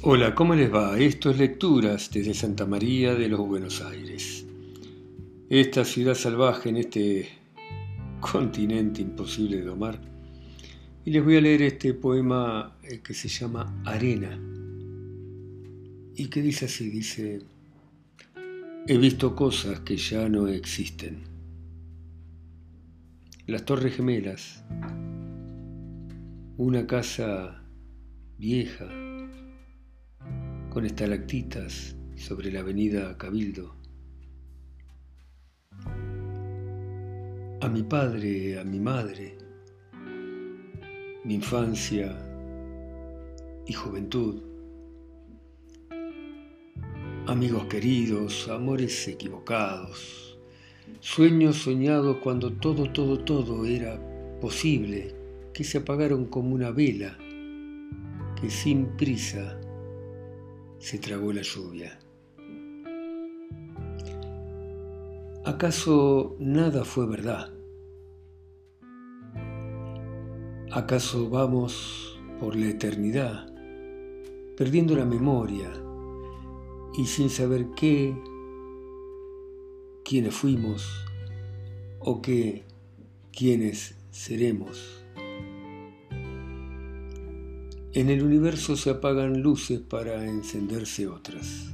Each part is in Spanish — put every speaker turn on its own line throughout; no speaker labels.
Hola, ¿cómo les va? Esto es Lecturas desde Santa María de los Buenos Aires. Esta ciudad salvaje en este continente imposible de domar. Y les voy a leer este poema eh, que se llama Arena. Y que dice así, dice, he visto cosas que ya no existen. Las torres gemelas, una casa vieja, con estalactitas sobre la avenida Cabildo. A mi padre, a mi madre, mi infancia y juventud, amigos queridos, amores equivocados, sueños soñados cuando todo, todo, todo era posible, que se apagaron como una vela, que sin prisa se tragó la lluvia. ¿Acaso nada fue verdad? ¿Acaso vamos por la eternidad, perdiendo la memoria y sin saber qué, quiénes fuimos o qué, quiénes seremos? En el universo se apagan luces para encenderse otras.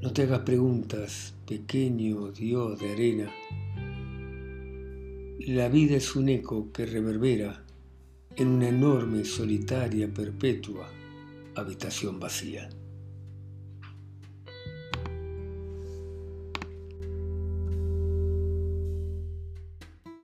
No te hagas preguntas, pequeño Dios de arena. La vida es un eco que reverbera en una enorme, solitaria, perpetua habitación vacía.